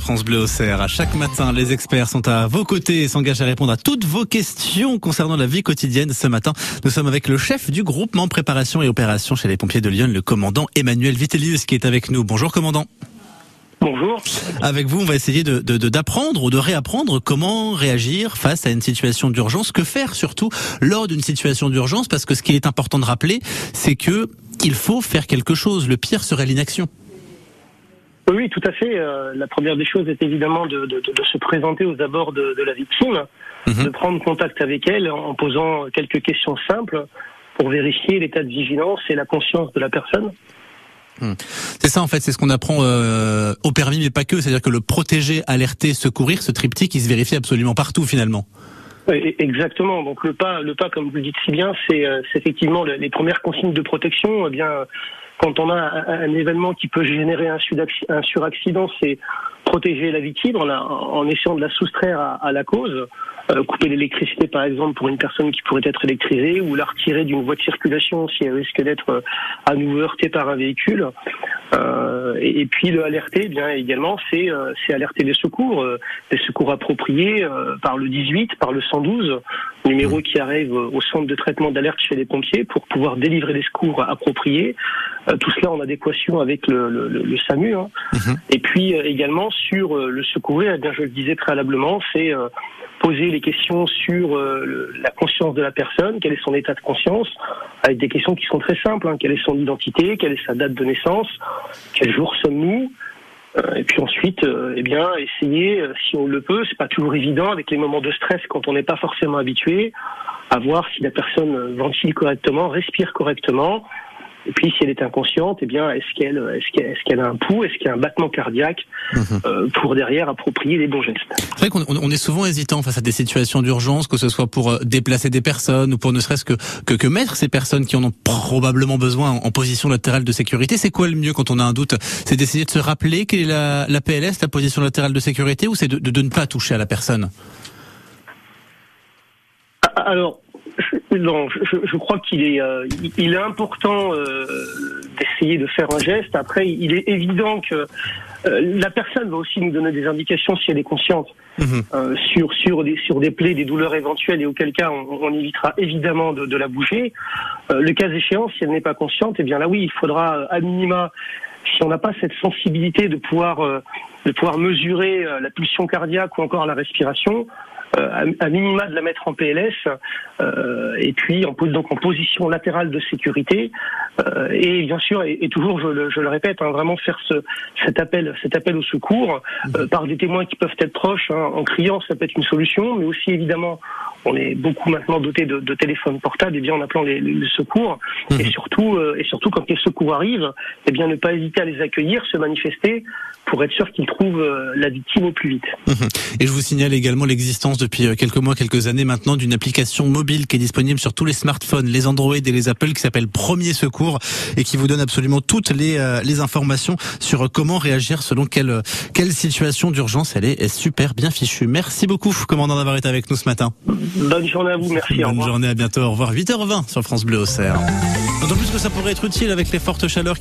France Bleu Auxerre. À chaque matin, les experts sont à vos côtés et s'engagent à répondre à toutes vos questions concernant la vie quotidienne. Ce matin, nous sommes avec le chef du groupement préparation et opération chez les pompiers de Lyon, le commandant Emmanuel Vitellius, qui est avec nous. Bonjour commandant. Bonjour. Avec vous, on va essayer de, d'apprendre ou de réapprendre comment réagir face à une situation d'urgence, que faire surtout lors d'une situation d'urgence, parce que ce qui est important de rappeler, c'est que il faut faire quelque chose. Le pire serait l'inaction. Oui, tout à fait. Euh, la première des choses est évidemment de, de, de se présenter aux abords de, de la victime, mhm. de prendre contact avec elle en posant quelques questions simples pour vérifier l'état de vigilance et la conscience de la personne. Hmm. C'est ça en fait, c'est ce qu'on apprend euh, au permis, mais pas que. C'est-à-dire que le protéger, alerter, secourir, ce triptyque, il se vérifie absolument partout finalement. Exactement. Donc le pas, le pas, comme vous le dites si bien, c'est euh, effectivement les premières consignes de protection. Eh bien, quand on a un, événement qui peut générer un, suraccident, c'est protéger la victime en, en, essayant de la soustraire à, la cause. Euh, couper l'électricité par exemple pour une personne qui pourrait être électrisée ou la retirer d'une voie de circulation si elle risque d'être euh, à nouveau heurtée par un véhicule. Euh, et, puis le alerter, eh bien également, c'est euh, c'est alerter les secours, euh, des secours appropriés par le 18, par le 112, numéro qui arrive au centre de traitement d'alerte chez les pompiers pour pouvoir délivrer des secours appropriés. tout cela en adéquation avec le, le, le SAMU. Hein. Mhm. Et puis également sur le secourir, eh bien je le disais préalablement, c'est poser les questions sur la conscience de la personne, quel est son état de conscience, avec des questions qui sont très simples. Hein. Quelle est son identité, quelle est sa date de naissance, quel jour sommes-nous euh, et puis ensuite, euh, eh bien, essayer, euh, si on le peut, c'est pas toujours évident avec les moments de stress quand on n'est pas forcément habitué, à voir si la personne ventile correctement, respire correctement, et puis, si elle est inconsciente, eh bien, est-ce qu'elle, est-ce qu'elle, a un pouls, est-ce qu'il y a un battement cardiaque mhm. euh, pour derrière approprier les bons gestes? C'est vrai qu'on on est souvent hésitant face à des situations d'urgence, que ce soit pour euh, déplacer des personnes ou pour ne serait-ce que, que, que mettre ces personnes qui en ont probablement besoin en, position latérale de sécurité. C'est quoi le mieux quand on a un doute? C'est d'essayer de se rappeler quelle est la, la PLS, la position latérale de sécurité, ou c'est de, de, de ne pas toucher à la personne? Alors, non, je, je crois qu'il est, euh, il est important euh, d'essayer de faire un geste. Après, il est évident que euh, la personne va aussi nous donner des indications si elle est consciente mhm. sur sur des sur des plaies, des douleurs éventuelles, et auquel cas on, on évitera évidemment de, de la bouger. le cas échéant, si elle n'est pas consciente, eh bien là oui, il faudra à minima si on n'a pas cette sensibilité de pouvoir de pouvoir mesurer la pulsion cardiaque ou encore la respiration, euh, à, minima de la mettre en PLS euh, et puis en, donc en position latérale de sécurité euh, et bien sûr et, toujours je le, je le répète hein, vraiment faire ce, cet appel cet appel au secours mmh. par des témoins qui peuvent être proches hein, en criant ça peut être une solution mais aussi évidemment on est beaucoup maintenant doté de, de téléphones portables et bien en appelant les, les secours mmh. et surtout et surtout quand les secours arrivent et eh bien ne pas hésiter à les accueillir se manifester pour être sûr qu'ils trouvent la victime au plus vite. Mmh. Et je vous signale également l'existence depuis euh, quelques mois, quelques années maintenant d'une application mobile qui est disponible sur tous les smartphones, les Android et les Apple qui s'appelle Premier Secours et qui vous donne absolument toutes les, euh, les informations sur comment réagir selon quelle, quelle situation d'urgence elle est, est super bien fichue. Merci beaucoup, commandant d'avoir été avec nous ce matin. Bonne journée à vous, merci. Bonne journée, à bientôt. Au revoir. 8h20 sur France Bleu Auxerre. D'autant plus que ça pourrait être utile avec les fortes chaleurs qui